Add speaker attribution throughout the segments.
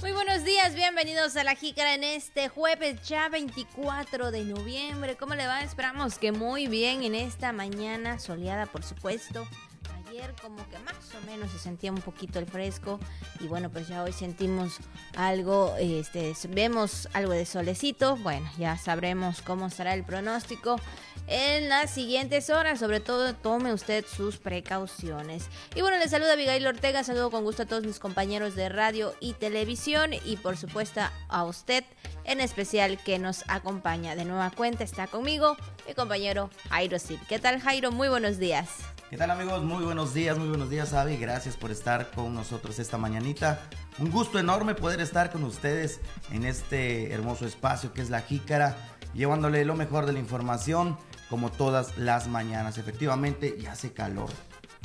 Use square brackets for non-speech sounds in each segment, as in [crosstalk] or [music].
Speaker 1: Muy buenos días, bienvenidos a La Jícara en este jueves ya 24 de noviembre. ¿Cómo le va? Esperamos que muy bien en esta mañana soleada, por supuesto. Ayer como que más o menos se sentía un poquito el fresco y bueno, pues ya hoy sentimos algo, este, vemos algo de solecito. Bueno, ya sabremos cómo será el pronóstico en las siguientes horas. Sobre todo, tome usted sus precauciones. Y bueno, le saluda Abigail Ortega. Saludo con gusto a todos mis compañeros de radio y televisión. Y por supuesto a usted en especial que nos acompaña. De nueva cuenta está conmigo mi compañero Jairo Sip. ¿Qué tal, Jairo? Muy buenos días.
Speaker 2: ¿Qué tal amigos? Muy buenos días, muy buenos días Avi, gracias por estar con nosotros esta mañanita. Un gusto enorme poder estar con ustedes en este hermoso espacio que es La Jícara, llevándole lo mejor de la información como todas las mañanas. Efectivamente, ya hace calor.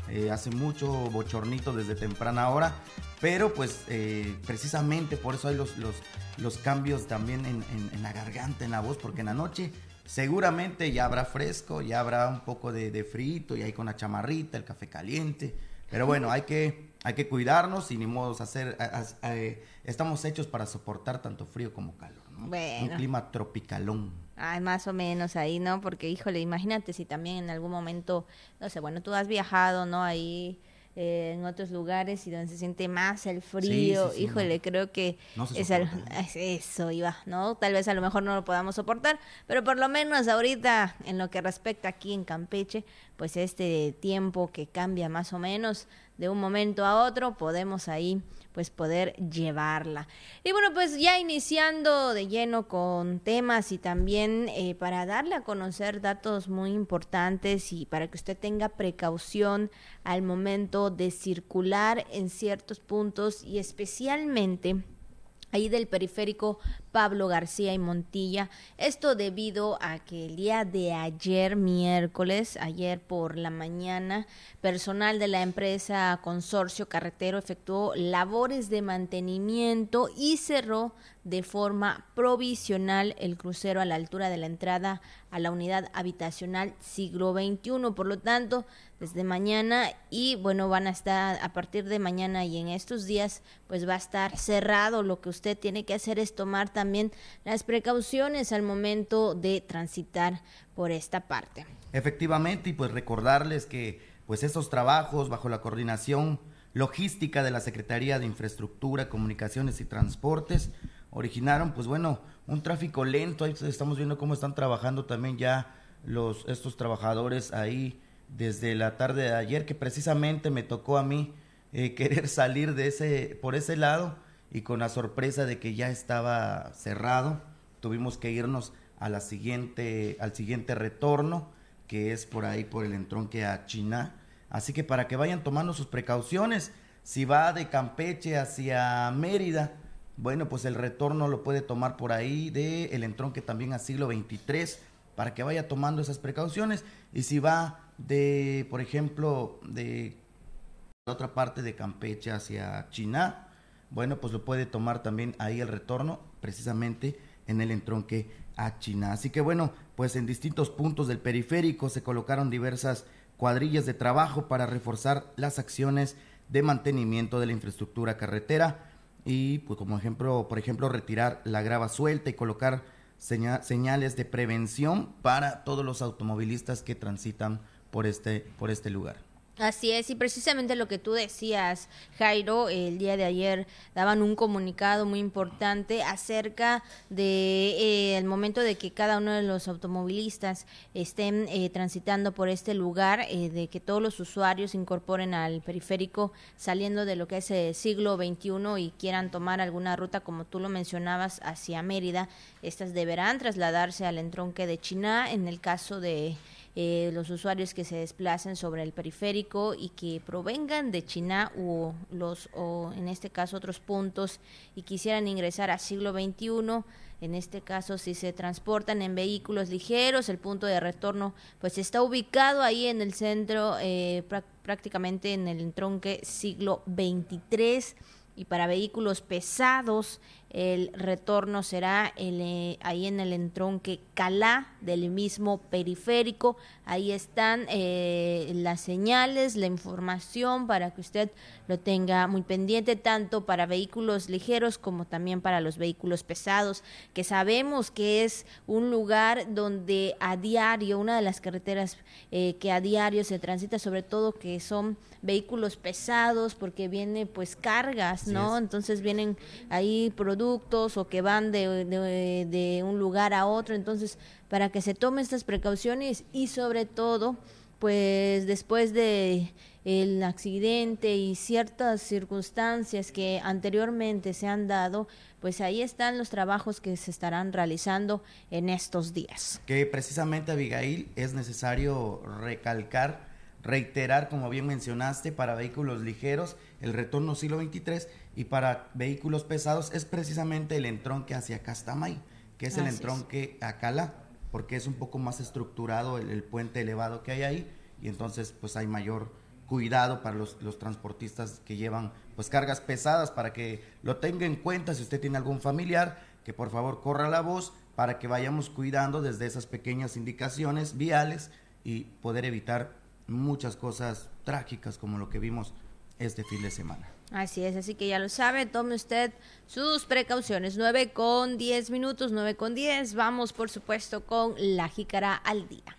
Speaker 2: Eh, hace mucho bochornito desde temprana hora, pero pues eh, precisamente por eso hay los, los, los cambios también en, en, la garganta, en la voz, porque en la noche seguramente ya habrá fresco, ya habrá un poco de, de frito y ahí con la chamarrita, el café caliente, pero bueno, hay que, hay que cuidarnos y ni modo hacer, eh, estamos hechos para soportar tanto frío como calor, Un clima tropicalón.
Speaker 1: Ay, más o menos ahí, ¿no? Porque, híjole, imagínate si también en algún momento, no sé, bueno, tú has viajado, ¿no? Ahí eh, en otros lugares y donde se siente más el frío, híjole, creo que [laughs] es, eso iba, ¿no? Tal vez a lo mejor no lo podamos soportar, pero por lo menos ahorita en lo que respecta aquí en Campeche, pues este tiempo que cambia más o menos de un momento a otro, podemos ahí pues poder llevarla. Y bueno, pues ya iniciando de lleno con temas y también eh, para darle a conocer datos muy importantes y para que usted tenga precaución al momento de circular en ciertos puntos y especialmente ahí del periférico Pablo García y Montilla. Esto debido a que el día de ayer, miércoles, ayer por la mañana, personal de la empresa Consorcio Carretero efectuó labores de mantenimiento y cerró de forma provisional el crucero a la altura de la entrada a la unidad habitacional siglo XXI. Por lo tanto, desde mañana y bueno, van a estar a partir de mañana y en estos días, pues va a estar cerrado. Lo que usted tiene que hacer es tomar también las precauciones al momento de transitar por esta parte.
Speaker 2: Efectivamente, y pues recordarles que pues estos trabajos bajo la coordinación logística de la Secretaría de Infraestructura, Comunicaciones y Transportes originaron pues bueno, un tráfico lento, ahí estamos viendo cómo están trabajando también ya los estos trabajadores ahí desde la tarde de ayer que precisamente me tocó a mí eh, [laughs] querer salir de ese por ese lado y con la sorpresa de que ya estaba cerrado, tuvimos que irnos a la siguiente, al siguiente retorno, que es por ahí por el entronque a China. Así que para que vayan tomando sus precauciones, si va de Campeche hacia Mérida, bueno, pues el retorno lo puede tomar por ahí de el entronque también a siglo 23 para que vaya tomando esas precauciones y si va de, por ejemplo, de la otra parte de Campeche hacia China, bueno, pues lo puede tomar también ahí el retorno, precisamente en el entronque a China. Así que bueno, pues en distintos puntos del periférico se colocaron diversas cuadrillas de trabajo para reforzar las acciones de mantenimiento de la infraestructura carretera y pues como ejemplo, por ejemplo, retirar la grava suelta y colocar señales de prevención para todos los automovilistas que transitan por este por este lugar.
Speaker 1: Así es, y precisamente lo que tú decías, Jairo, el día de ayer daban un comunicado muy importante acerca de eh, el momento de que cada uno de los automovilistas estén eh, transitando por este lugar, eh, de que todos los usuarios incorporen al periférico saliendo de lo que es el siglo XXI y quieran tomar alguna ruta, como tú lo mencionabas, hacia Mérida, estas deberán trasladarse al entronque de China, en el caso de eh, los usuarios que se desplacen sobre el periférico y que provengan de China o los o en este caso otros puntos y quisieran ingresar a siglo XXI en este caso si se transportan en vehículos ligeros el punto de retorno pues está ubicado ahí en el centro eh, prácticamente en el entronque siglo XXIII y para vehículos pesados el retorno será eh, ahí en el entronque Calá del mismo periférico. Ahí están eh, las señales, la información para que usted lo tenga muy pendiente, tanto para vehículos ligeros como también para los vehículos pesados, que sabemos que es un lugar donde a diario, una de las carreteras eh, que a diario se transita, sobre todo que son vehículos pesados, porque viene pues cargas, ¿no? Entonces vienen ahí productos o que van de, de, un lugar a otro, entonces para que se tomen estas precauciones y sobre todo pues después de el accidente y ciertas circunstancias que anteriormente se han dado, pues ahí están los trabajos que se estarán realizando en estos días.
Speaker 2: Que precisamente, Abigail, es necesario recalcar, reiterar, como bien mencionaste, para vehículos ligeros, el retorno siglo 23 y para vehículos pesados es precisamente el entronque hacia Castamay, que es el entronque a Cala, porque es un poco más estructurado el, el, puente elevado que hay ahí y entonces pues hay mayor cuidado para los, los, transportistas que llevan pues cargas pesadas para que lo tenga en cuenta si usted tiene algún familiar que por favor corra la voz para que vayamos cuidando desde esas pequeñas indicaciones viales y poder evitar muchas cosas trágicas como lo que vimos este fin de semana.
Speaker 1: Así es, así que ya lo sabe, tome usted sus precauciones. 9 con 10 minutos, 9 con 10. Vamos, por supuesto, con la jícara al día.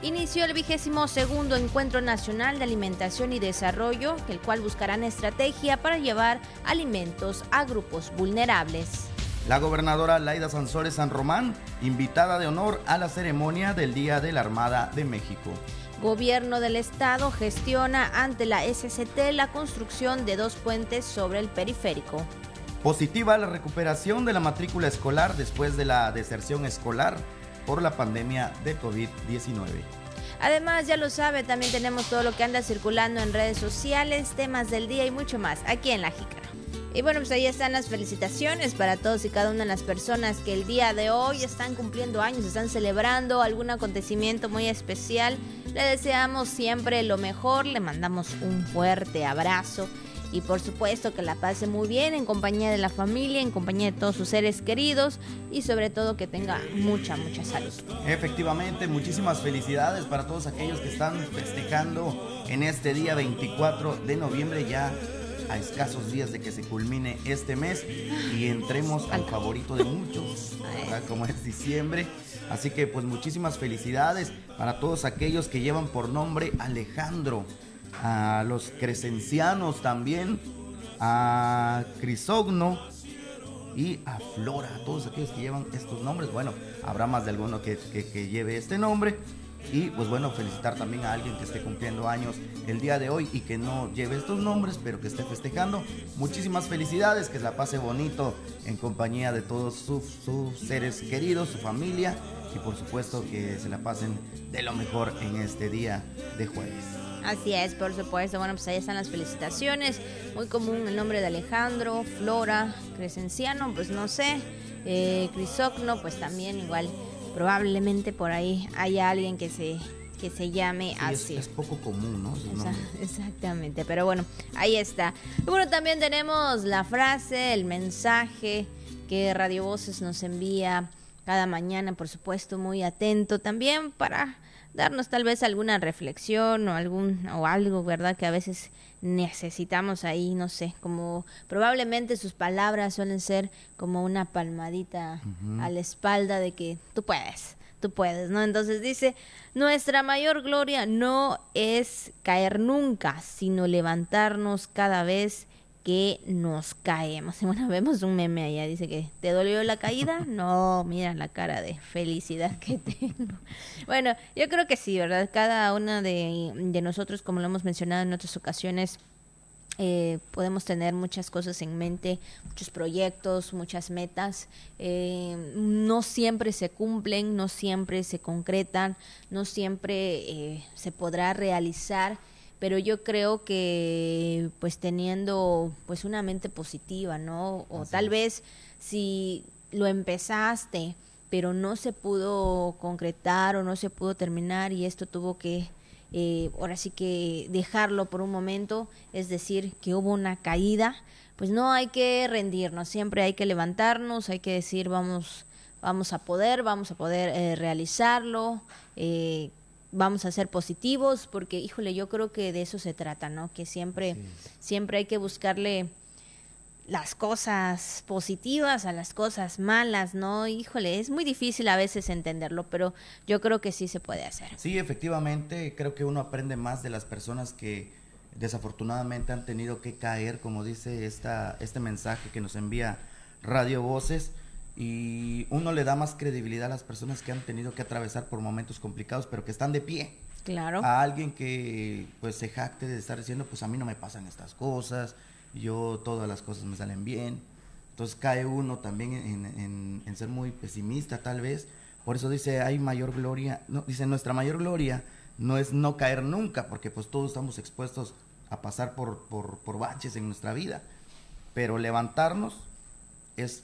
Speaker 1: Inició el vigésimo segundo Encuentro Nacional de Alimentación y Desarrollo, el cual buscará una estrategia para llevar alimentos a grupos vulnerables.
Speaker 2: La gobernadora Laida Sansores San Román, invitada de honor a la ceremonia del Día de la Armada de México.
Speaker 1: Gobierno del Estado gestiona ante la SCT la construcción de dos puentes sobre el periférico.
Speaker 2: Positiva la recuperación de la matrícula escolar después de la deserción escolar por la pandemia de COVID-19.
Speaker 1: Además, ya lo sabe, también tenemos todo lo que anda circulando en redes sociales, temas del día y mucho más aquí en La Jícara. Y bueno, pues ahí están las felicitaciones para todos y cada una de las personas que el día de hoy están cumpliendo años, están celebrando algún acontecimiento muy especial. Le deseamos siempre lo mejor, le mandamos un fuerte abrazo y por supuesto que la pase muy bien en compañía de la familia, en compañía de todos sus seres queridos y sobre todo que tenga mucha, mucha salud.
Speaker 2: Efectivamente, muchísimas felicidades para todos aquellos que están festejando en este día 24 de noviembre ya a escasos días de que se culmine este mes y entremos al favorito de muchos, como es diciembre. Así que pues muchísimas felicidades para todos aquellos que llevan por nombre Alejandro, a los crescencianos también, a Crisogno y a Flora, a todos aquellos que llevan estos nombres. Bueno, habrá más de alguno que, que lleve este nombre. Y pues bueno, felicitar también a alguien que esté cumpliendo años el día de hoy y que no lleve estos nombres, pero que esté festejando. Muchísimas felicidades, que la pase bonito en compañía de todos sus, seres queridos, su familia y por supuesto que se la pasen de lo mejor en este día de jueves.
Speaker 1: Así es, por supuesto. Bueno, pues ahí están las felicitaciones. Muy común el nombre de Alejandro, Flora, Crescenciano, pues no sé. Eh, Crisocno, pues también igual probablemente por ahí haya alguien que se que se llame así.
Speaker 2: Es, poco común, ¿no? [laughs]
Speaker 1: exactamente, pero bueno, ahí está. Y bueno, también tenemos la frase, el mensaje que Radio Voces nos envía cada mañana, por supuesto, muy atento también para darnos tal vez alguna reflexión o algún o algo, ¿verdad? Que a veces necesitamos ahí, no sé, como probablemente sus palabras suelen ser como una palmadita a la espalda de que tú puedes, tú puedes, ¿no? Entonces dice, nuestra mayor gloria no es caer nunca, sino levantarnos cada vez que nos caemos. [laughs] Bueno, vemos un meme allá, dice que ¿te dolió la caída? [laughs] No, mira la cara de felicidad que tengo. [laughs] Bueno, yo creo que sí, ¿verdad? Cada una de, de nosotros, como lo hemos mencionado en otras ocasiones, eh, podemos tener muchas cosas en mente, muchos proyectos, muchas metas. Eh, no siempre se cumplen, no siempre se concretan, no siempre eh, se podrá realizar pero yo creo que pues teniendo pues una mente positiva, ¿no? O tal vez si lo empezaste, pero no se pudo concretar o no se pudo terminar y esto tuvo que eh, ahora sí que dejarlo por un momento, es decir, que hubo una caída, pues no hay que rendirnos, siempre hay que levantarnos, hay que decir vamos, vamos a poder, vamos a poder eh, realizarlo, eh, vamos a ser positivos, porque híjole, yo creo que de eso se trata, ¿no? Que siempre, siempre hay que buscarle las cosas positivas a las cosas malas, ¿no? Híjole, es muy difícil a veces entenderlo, pero yo creo que sí se puede hacer.
Speaker 2: Sí, efectivamente, creo que uno aprende más de las personas que desafortunadamente han tenido que caer, como dice esta, este mensaje que nos envía Radio Voces, y uno le da más credibilidad a las personas que han tenido que atravesar por momentos complicados, pero que están de pie.
Speaker 1: Claro.
Speaker 2: A alguien que pues se jacte de estar diciendo, pues a mí no me pasan estas cosas, yo todas las cosas me salen bien. Entonces cae uno también en, ser muy pesimista tal vez. Por eso dice, hay mayor gloria, no, dice, nuestra mayor gloria no es no caer nunca, porque pues todos estamos expuestos a pasar por, por, baches en nuestra vida. Pero levantarnos es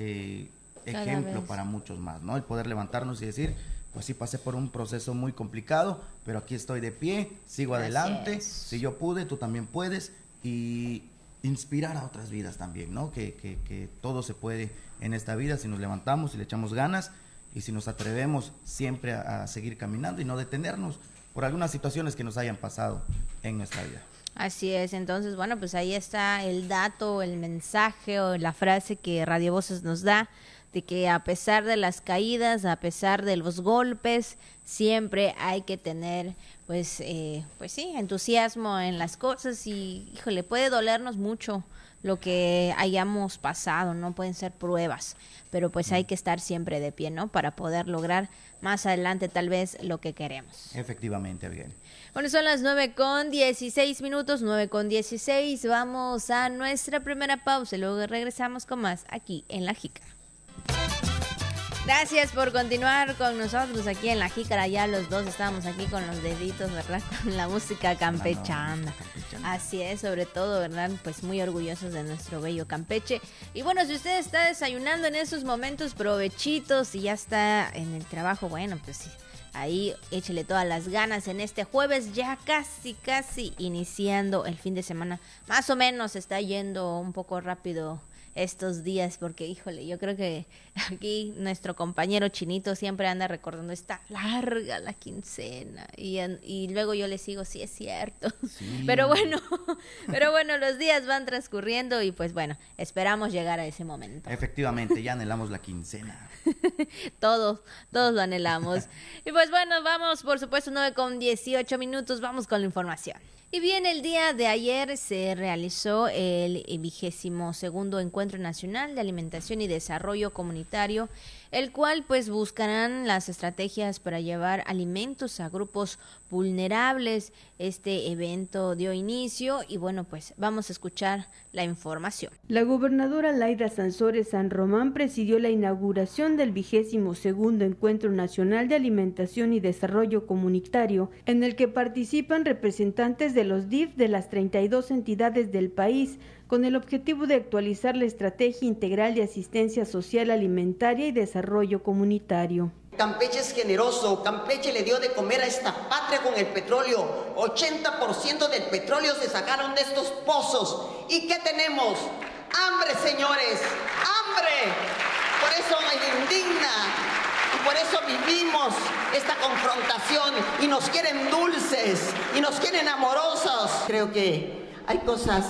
Speaker 2: eh, ejemplo para muchos más, ¿no? El poder levantarnos y decir, pues sí pasé por un proceso muy complicado, pero aquí estoy de pie, sigo adelante, si yo pude, tú también puedes, y inspirar a otras vidas también, ¿no? Que, que, todo se puede en esta vida si nos levantamos y le echamos ganas y si nos atrevemos siempre a, seguir caminando y no detenernos por algunas situaciones que nos hayan pasado en nuestra vida.
Speaker 1: Así es, entonces, bueno, pues ahí está el dato, el mensaje o la frase que Radio Voces nos da de que a pesar de las caídas, a pesar de los golpes, siempre hay que tener pues, eh, pues sí, entusiasmo en las cosas y, híjole, puede dolernos mucho lo que hayamos pasado, no pueden ser pruebas, pero pues hay que estar siempre de pie, ¿no? Para poder lograr más adelante tal vez lo que queremos.
Speaker 2: Efectivamente, bien.
Speaker 1: Bueno, son las nueve con dieciséis minutos, nueve con dieciséis, vamos a nuestra primera pausa y luego regresamos con más aquí en La Jica. Gracias por continuar con nosotros aquí en La Jícara. Ya los dos estábamos aquí con los deditos, ¿verdad? [laughs] Con la música campechana. Así es, sobre todo, ¿verdad? Pues muy orgullosos de nuestro bello Campeche. Y bueno, si usted está desayunando en esos momentos, provechitos y ya está en el trabajo, bueno, pues sí. Ahí échele todas las ganas en este jueves, ya casi, casi iniciando el fin de semana. Más o menos está yendo un poco rápido estos días, porque híjole, yo creo que [laughs] aquí nuestro compañero chinito siempre anda recordando, está larga la quincena, y, y luego yo le sigo, sí es cierto, [laughs] pero bueno, [laughs] pero bueno, los días van transcurriendo y pues bueno, esperamos llegar a ese momento.
Speaker 2: Efectivamente, ya anhelamos la quincena.
Speaker 1: todos, todos lo anhelamos. y pues bueno, vamos, por supuesto, 9 con 18 minutos, vamos con la información. Y bien, el día de ayer se realizó el vigésimo segundo Encuentro Nacional de Alimentación y Desarrollo Comunitario el cual pues buscarán las estrategias para llevar alimentos a grupos vulnerables. Este evento dio inicio y bueno, pues vamos a escuchar la información.
Speaker 3: La gobernadora Laida Sansores San Román presidió la inauguración del vigésimo segundo Encuentro Nacional de Alimentación y Desarrollo Comunitario, en el que participan representantes de los DIF de las 32 entidades del país, con el objetivo de actualizar la estrategia integral de asistencia social alimentaria y desarrollo comunitario.
Speaker 4: Campeche es generoso, Campeche le dio de comer a esta patria con el petróleo. 80% del petróleo se sacaron de estos pozos. ¿Y qué tenemos? Hambre, señores, hambre. Por eso me indigna y por eso vivimos esta confrontación y nos quieren dulces y nos quieren amorosos. Creo que hay cosas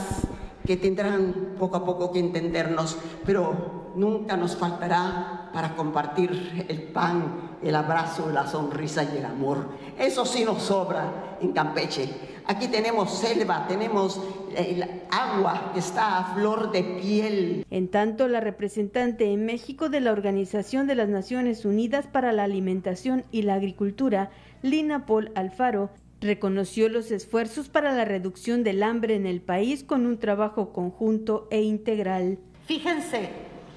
Speaker 4: que tendrán poco a poco que entendernos, pero nunca nos faltará para compartir el pan, el abrazo, la sonrisa y el amor. Eso sí nos sobra en Campeche. Aquí tenemos selva, tenemos el agua que está a flor de piel.
Speaker 3: En tanto, la representante en México de la Organización de las Naciones Unidas para la Alimentación y la Agricultura, Lina Paul Alfaro, Reconoció los esfuerzos para la reducción del hambre en el país con un trabajo conjunto e integral.
Speaker 5: Fíjense,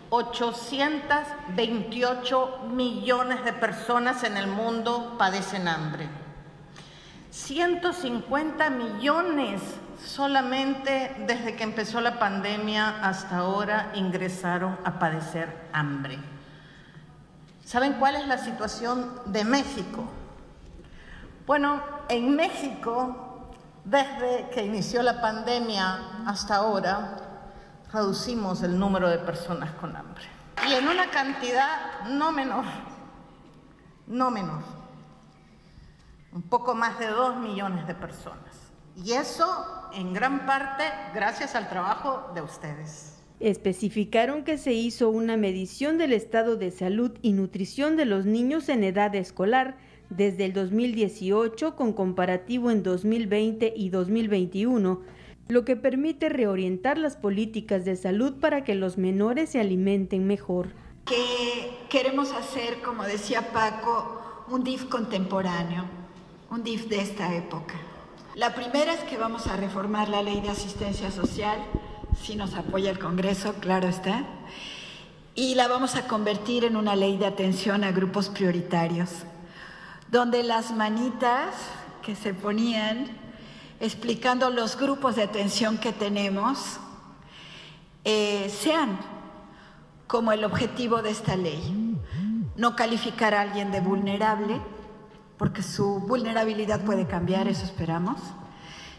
Speaker 5: 828 millones de personas en el mundo padecen hambre. 150 millones solamente desde que empezó la pandemia hasta ahora ingresaron a padecer hambre. ¿Saben cuál es la situación de México? Bueno, en México, desde que inició la pandemia hasta ahora, reducimos el número de personas con hambre. Y en una cantidad no menor, no menor, un poco más de dos millones de personas. Y eso en gran parte gracias al trabajo de ustedes.
Speaker 3: Especificaron que se hizo una medición del estado de salud y nutrición de los niños en edad escolar desde el 2018 con comparativo en 2020 y 2021, lo que permite reorientar las políticas de salud para que los menores se alimenten mejor.
Speaker 6: Que queremos hacer, como decía Paco, un DIF contemporáneo, un DIF de esta época. La primera es que vamos a reformar la ley de asistencia social, si nos apoya el Congreso, claro está, y la vamos a convertir en una ley de atención a grupos prioritarios, donde las manitas que se ponían explicando los grupos de atención que tenemos eh, sean como el objetivo de esta ley. No calificar a alguien de vulnerable, porque su vulnerabilidad puede cambiar, eso esperamos,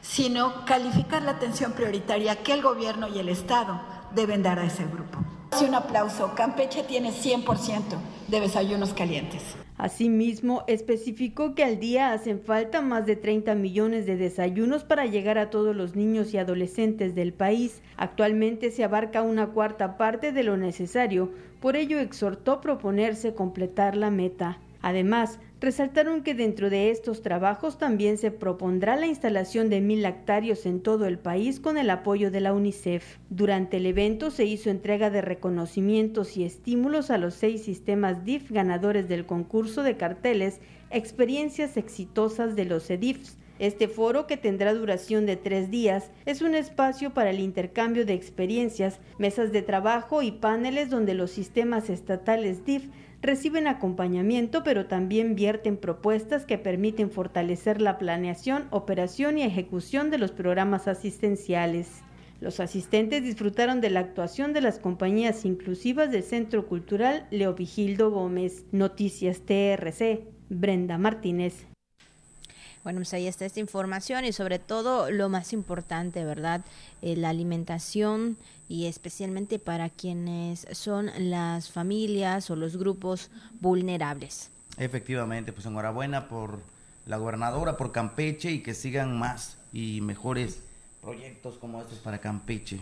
Speaker 6: sino calificar la atención prioritaria que el gobierno y el Estado deben dar a ese grupo. Un aplauso. Campeche tiene 100% de desayunos calientes.
Speaker 3: Asimismo, especificó que al día hacen falta más de 30 millones de desayunos para llegar a todos los niños y adolescentes del país. Actualmente se abarca una cuarta parte de lo necesario, por ello exhortó proponerse completar la meta. Además, resaltaron que dentro de estos trabajos también se propondrá la instalación de mil lactarios en todo el país con el apoyo de la UNICEF. Durante el evento se hizo entrega de reconocimientos y estímulos a los seis sistemas DIF ganadores del concurso de carteles Experiencias exitosas de los EDIFs. Este foro, que tendrá duración de tres días, es un espacio para el intercambio de experiencias, mesas de trabajo y paneles donde los sistemas estatales DIF reciben acompañamiento, pero también vierten propuestas que permiten fortalecer la planeación, operación y ejecución de los programas asistenciales. Los asistentes disfrutaron de la actuación de las compañías inclusivas del Centro Cultural Leovigildo Gómez. Noticias TRC. Brenda Martínez.
Speaker 1: Bueno, pues ahí está esta información y sobre todo lo más importante, ¿verdad? Eh, la alimentación y especialmente para quienes son las familias o los grupos vulnerables.
Speaker 2: Efectivamente, pues enhorabuena por la gobernadora, por Campeche y que sigan más y mejores proyectos como estos para Campeche.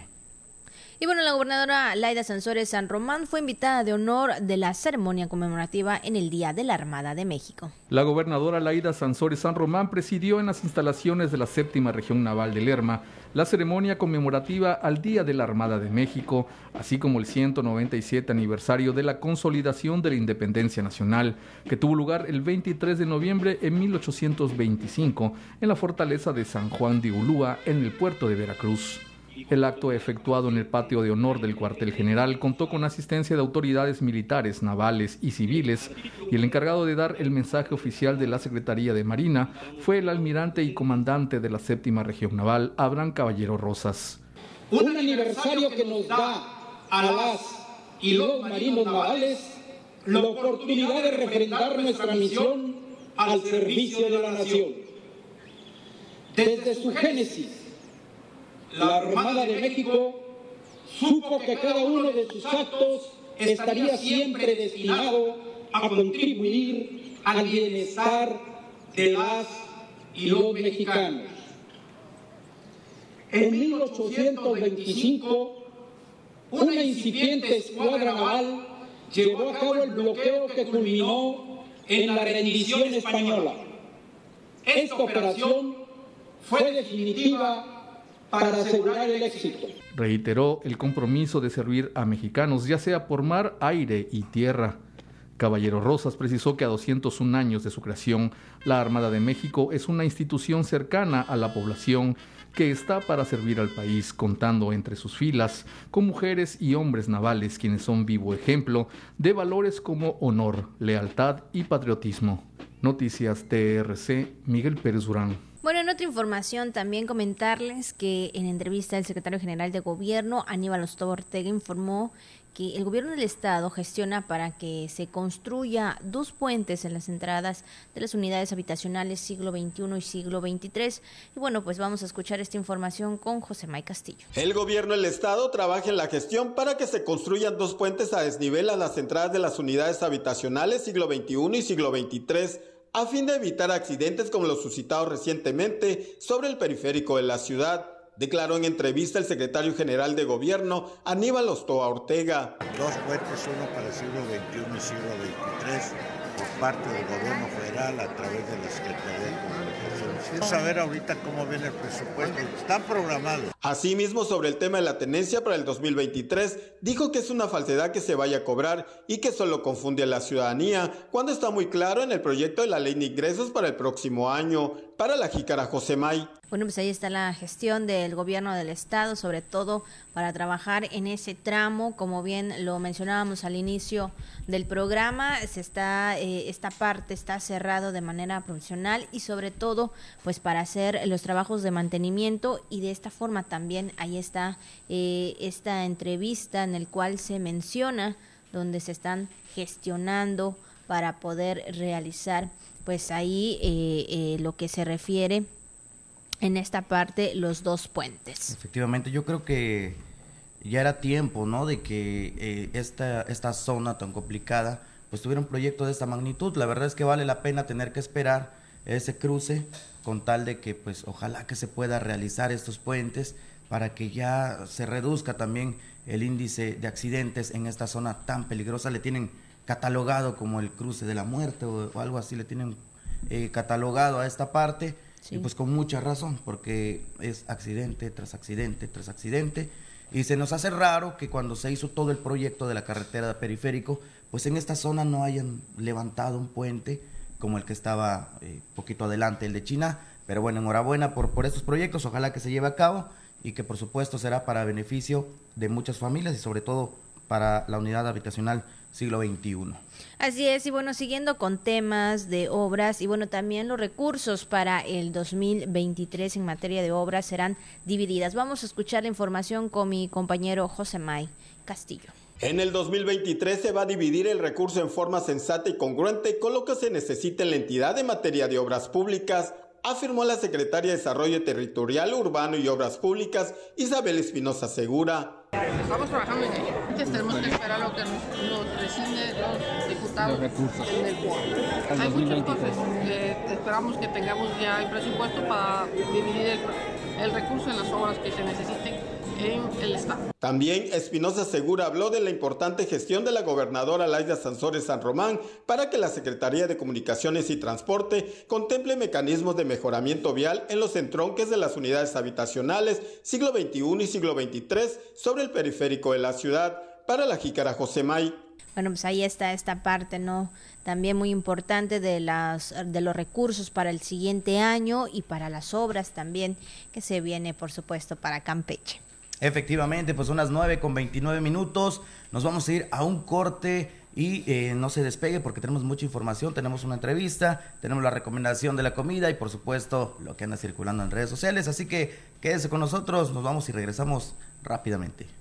Speaker 1: Y bueno, la gobernadora Laida Sansores San Román fue invitada de honor de la ceremonia conmemorativa en el Día de la Armada de México.
Speaker 7: La gobernadora Laida Sansores San Román presidió en las instalaciones de la séptima región naval de Lerma la ceremonia conmemorativa al Día de la Armada de México, así como el 197 aniversario de la consolidación de la independencia nacional, que tuvo lugar el 23 de noviembre en 1825 en la fortaleza de San Juan de Ulúa, en el puerto de Veracruz. El acto efectuado en el patio de honor del cuartel general contó con asistencia de autoridades militares, navales y civiles, y el encargado de dar el mensaje oficial de la Secretaría de Marina fue el almirante y comandante de la séptima región naval, Abraham Caballero Rosas.
Speaker 8: Un aniversario que nos da a las y los marinos navales la oportunidad de refrendar nuestra misión al servicio de la nación. Desde su génesis, la Armada de México supo que cada uno de sus actos estaría siempre destinado a contribuir al bienestar de las y los mexicanos. En 1825, una incipiente escuadra naval llevó a cabo el bloqueo que culminó en la rendición española. Esta operación fue definitiva para asegurar el éxito.
Speaker 7: Reiteró el compromiso de servir a mexicanos, ya sea por mar, aire y tierra. Caballero Rosas precisó que a 201 años de su creación, la Armada de México es una institución cercana a la población que está para servir al país, contando entre sus filas con mujeres y hombres navales quienes son vivo ejemplo de valores como honor, lealtad y patriotismo. Noticias TRC, Miguel Pérez Durán.
Speaker 1: Bueno, en otra información también comentarles que en entrevista el secretario general de Gobierno, Aníbal Ortega, informó que el gobierno del estado gestiona para que se construya dos puentes en las entradas de las unidades habitacionales siglo XXI y siglo XXIII. Y bueno, pues vamos a escuchar esta información con José May Castillo.
Speaker 9: El gobierno del estado trabaja en la gestión para que se construyan dos puentes a desnivel a las entradas de las unidades habitacionales siglo XXI y siglo XXIII a fin de evitar accidentes como los suscitados recientemente sobre el periférico de la ciudad declaró en entrevista el secretario general de gobierno Aníbal Ostoa Ortega.
Speaker 10: Dos puentes, uno para el siglo XXI y siglo XXIII, por parte del gobierno federal a través de la Secretaría de Comunicaciones. A ver ahorita cómo viene el presupuesto. Están programados.
Speaker 9: Asimismo, sobre el tema de la tenencia para el 2023, dijo que es una falsedad que se vaya a cobrar y que solo confunde a la ciudadanía, cuando está muy claro en el proyecto de la ley de ingresos para el próximo año. Para la jícara Josemay.
Speaker 1: Bueno, pues ahí está la gestión del gobierno del estado, sobre todo para trabajar en ese tramo, como bien lo mencionábamos al inicio del programa, se está eh, esta parte está cerrado de manera profesional y sobre todo, pues para hacer los trabajos de mantenimiento y de esta forma también ahí está eh, esta entrevista en el cual se menciona donde se están gestionando para poder realizar pues ahí eh, eh, lo que se refiere en esta parte los dos puentes.
Speaker 2: Efectivamente, yo creo que ya era tiempo, ¿no? De que eh, esta, esta zona tan complicada, pues tuviera un proyecto de esta magnitud. La verdad es que vale la pena tener que esperar ese cruce con tal de que, pues, ojalá que se pueda realizar estos puentes para que ya se reduzca también el índice de accidentes en esta zona tan peligrosa. Le tienen catalogado como el cruce de la muerte o, algo así, le tienen eh, catalogado a esta parte. Y pues con mucha razón, porque es accidente tras accidente tras accidente. Y se nos hace raro que cuando se hizo todo el proyecto de la carretera de periférico, pues en esta zona no hayan levantado un puente como el que estaba eh, poquito adelante, el de China. Pero bueno, enhorabuena por, por estos proyectos, ojalá que se lleve a cabo y que por supuesto será para beneficio de muchas familias y sobre todo para la unidad habitacional siglo XXI.
Speaker 1: Así es, y bueno, siguiendo con temas de obras y bueno, también los recursos para el 2023 en materia de obras serán divididas. Vamos a escuchar la información con mi compañero José May Castillo.
Speaker 9: En el 2023 se va a dividir el recurso en forma sensata y congruente con lo que se necesita en la entidad en materia de obras públicas, afirmó la secretaria de Desarrollo Territorial, Urbano y Obras Públicas, Isabel Espinosa Segura.
Speaker 11: Estamos trabajando en ello. Tenemos que esperar lo que nos, nos los diputados los recursos. en el Hay muchas cosas. Eh, esperamos que tengamos ya el presupuesto para dividir el, el recurso en las obras que se necesiten el Estado.
Speaker 9: También Espinosa Segura habló de la importante gestión de la gobernadora Laida Sansores San Román para que la Secretaría de Comunicaciones y Transporte contemple mecanismos de mejoramiento vial en los entronques de las unidades habitacionales siglo XXI y siglo XXIII sobre el periférico de la ciudad. Para la jícara Josemay.
Speaker 1: Bueno, pues ahí está esta parte, ¿no? También muy importante de, las, de los recursos para el siguiente año y para las obras también que se viene, por supuesto, para Campeche.
Speaker 2: Efectivamente, pues son las 9 con 29 minutos. Nos vamos a ir a un corte y eh, no se despegue porque tenemos mucha información, tenemos una entrevista, tenemos la recomendación de la comida y por supuesto lo que anda circulando en redes sociales. Así que quédese con nosotros, nos vamos y regresamos rápidamente.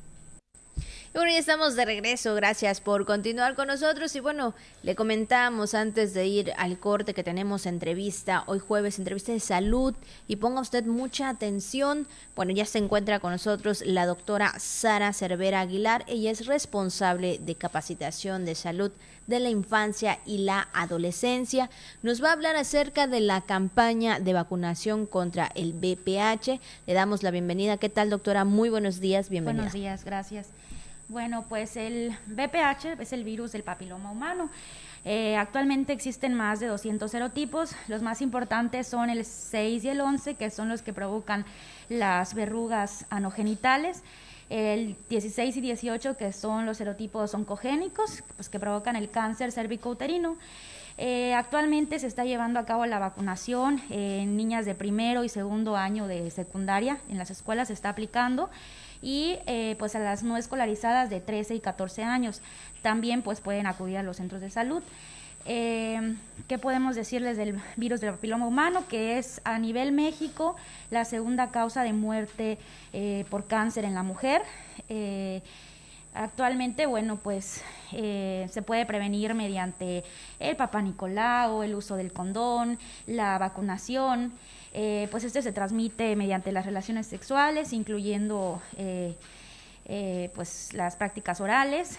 Speaker 1: Bueno, ya estamos de regreso. Gracias por continuar con nosotros. Y bueno, le comentamos antes de ir al corte que tenemos entrevista hoy jueves, entrevista de salud. Y ponga usted mucha atención. Bueno, ya se encuentra con nosotros la doctora Sara Cervera Aguilar. Ella es responsable de capacitación de salud de la infancia y la adolescencia. Nos va a hablar acerca de la campaña de vacunación contra el BPH. Le damos la bienvenida. ¿Qué tal, doctora? Muy buenos días. Bienvenida.
Speaker 12: Buenos días, gracias. Bueno, pues el BPH es el virus del papiloma humano. Eh, actualmente existen más de 200 serotipos. Los más importantes son el 6 y el 11, que son los que provocan las verrugas anogenitales. El 16 y 18, que son los serotipos oncogénicos, pues que provocan el cáncer cervicouterino. Eh, actualmente se está llevando a cabo la vacunación en niñas de primero y segundo año de secundaria. En las escuelas se está aplicando y eh, pues a las no escolarizadas de 13 y 14 años. También pues pueden acudir a los centros de salud. Eh, ¿Qué podemos decirles del virus del papiloma humano? Que es a nivel México la segunda causa de muerte eh, por cáncer en la mujer. Actualmente, bueno, pues eh, se puede prevenir mediante el papá Nicolau, el uso del condón, la vacunación. Eh, pues este se transmite mediante las relaciones sexuales, incluyendo eh, pues las prácticas orales.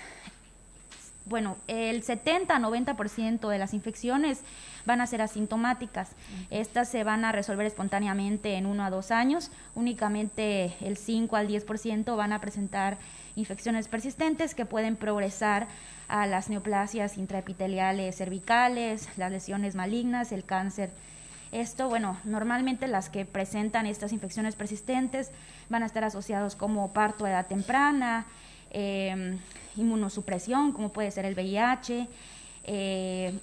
Speaker 12: Bueno, el 70-90% de las infecciones van a ser asintomáticas. Estas se van a resolver espontáneamente en uno a dos años. Únicamente el 5 al 10% van a presentar infecciones persistentes que pueden progresar a las neoplasias intraepiteliales cervicales, las lesiones malignas, el cáncer. Esto, bueno, normalmente las que presentan estas infecciones persistentes van a estar asociados como parto a edad temprana, em, inmunosupresión, como puede ser el VIH, eh,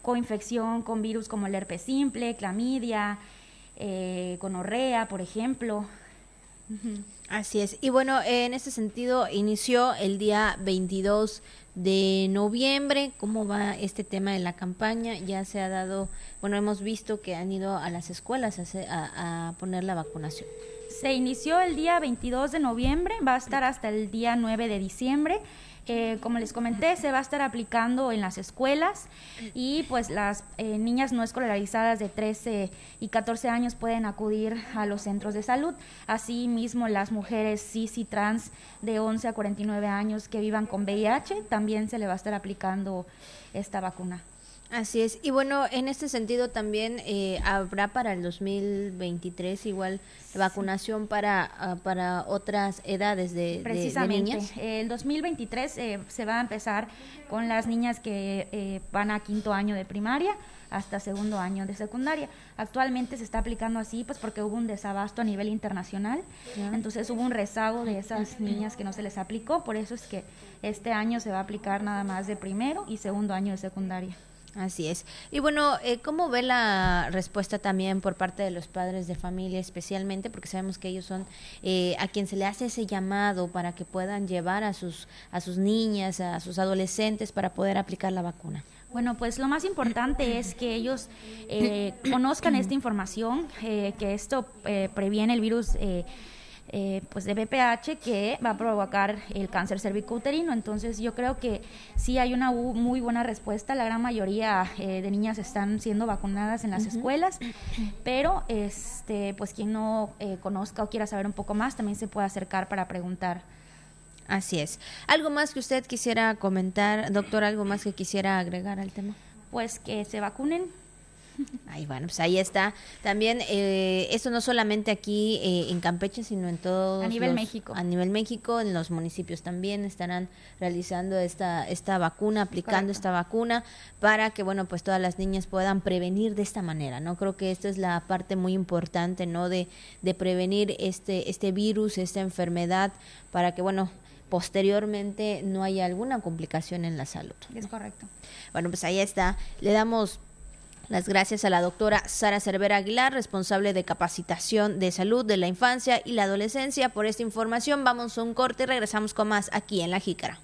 Speaker 12: coinfección con virus como el herpes simple, clamidia, eh, gonorrea, por ejemplo.
Speaker 1: Así es. Y bueno, en este sentido, inició el día 22 de noviembre. ¿Cómo va este tema de la campaña? Ya se ha dado, bueno, hemos visto que han ido a las escuelas a, a poner la vacunación.
Speaker 12: Se inició el día 22 de noviembre, va a estar hasta el día 9 de diciembre. Eh, como les comenté, se va a estar aplicando en las escuelas y pues las eh, niñas no escolarizadas de 13 y 14 años pueden acudir a los centros de salud. Asimismo, las mujeres cis y trans de 11 a 49 años que vivan con VIH también se le va a estar aplicando esta vacuna.
Speaker 1: Así es. Y bueno, en este sentido también eh, habrá para el 2023 igual vacunación para, ah, para otras edades de,
Speaker 12: Precisamente.
Speaker 1: niñas.
Speaker 12: El 2023 eh, se va a empezar con las niñas que eh, van a quinto año de primaria hasta segundo año de secundaria. Actualmente se está aplicando así pues porque hubo un desabasto a nivel internacional, entonces hubo un rezago de esas niñas que no se les aplicó, por eso es que este año se va a aplicar nada más de primero y segundo año de secundaria.
Speaker 1: Así es. Y bueno, eh, ¿cómo ve la respuesta también por parte de los padres de familia, especialmente porque sabemos que ellos son eh, a quien se le hace ese llamado para que puedan llevar a sus a sus niñas, a sus adolescentes para poder aplicar la vacuna?
Speaker 12: Bueno, pues lo más importante es que ellos eh, conozcan esta información, que esto previene el virus eh, pues de BPH que va a provocar el cáncer cervicouterino. Entonces yo creo que sí hay una muy buena respuesta. La gran mayoría eh, de niñas están siendo vacunadas en las escuelas, pero este pues quien no eh, conozca o quiera saber un poco más también se puede acercar para preguntar.
Speaker 1: Así es. ¿Algo más que usted quisiera comentar, doctor? ¿Algo más que quisiera agregar al tema?
Speaker 12: Pues que se vacunen,
Speaker 1: Ay, bueno, pues ahí está. También eh, esto no solamente aquí eh, en Campeche, sino en todo
Speaker 12: a nivel México.
Speaker 1: A nivel México, en los municipios también estarán realizando esta esta vacuna, aplicando esta vacuna para que bueno, pues todas las niñas puedan prevenir de esta manera, ¿no? Creo que esta es la parte muy importante, ¿no? De de prevenir este este virus, esta enfermedad para que bueno, posteriormente no haya alguna complicación en la salud.
Speaker 12: Es correcto.
Speaker 1: Bueno, pues ahí está. Le damos las gracias a la doctora Sara Cervera Aguilar, responsable de capacitación de salud de la infancia y la adolescencia, por esta información. Vamos a un corte y regresamos con más aquí en La Jícara.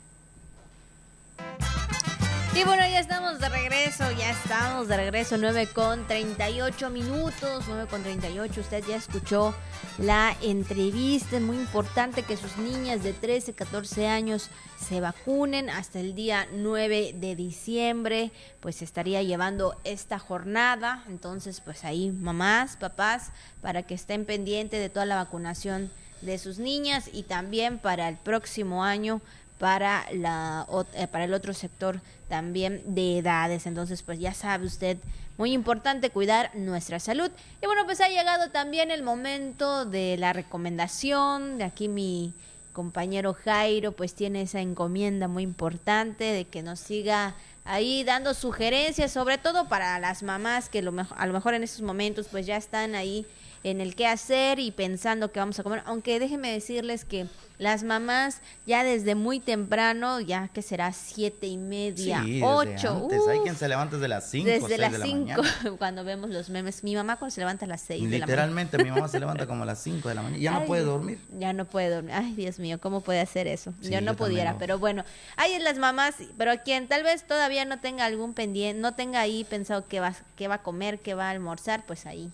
Speaker 1: Y bueno, ya estamos de regreso, ya estamos de regreso, 9 con 38 minutos, 9 con 38. Usted ya escuchó la entrevista, es muy importante que sus niñas de 13, 14 años se vacunen hasta el día 9 de diciembre, pues estaría llevando esta jornada. Entonces, pues ahí mamás, papás, para que estén pendientes de toda la vacunación de sus niñas y también para el próximo año para, la, eh, para el otro sector también de edades. Entonces, pues ya sabe usted, muy importante cuidar nuestra salud. Y bueno, pues ha llegado también el momento de la recomendación. De aquí mi compañero Jairo, pues tiene esa encomienda muy importante de que nos siga ahí dando sugerencias, sobre todo para las mamás que lo a lo mejor en estos momentos pues ya están ahí en el qué hacer y pensando que vamos a comer. Aunque déjenme decirles que las mamás ya desde muy temprano, ya que será siete y media, ocho.
Speaker 2: Hay quien se levanta desde las cinco.
Speaker 1: Desde las cinco, [laughs] cuando vemos los memes. Mi mamá cuando se levanta a las seis.
Speaker 2: Literalmente, mi mamá se levanta como a las cinco de la mañana. Ya no puede dormir.
Speaker 1: Ya no puede dormir. Ay, Dios mío, ¿cómo puede hacer eso? yo no pudiera, pero bueno. Hay las mamás, pero quien tal vez todavía no tenga algún pendiente, no tenga ahí pensado qué va, qué va a comer, qué va a almorzar, pues ahí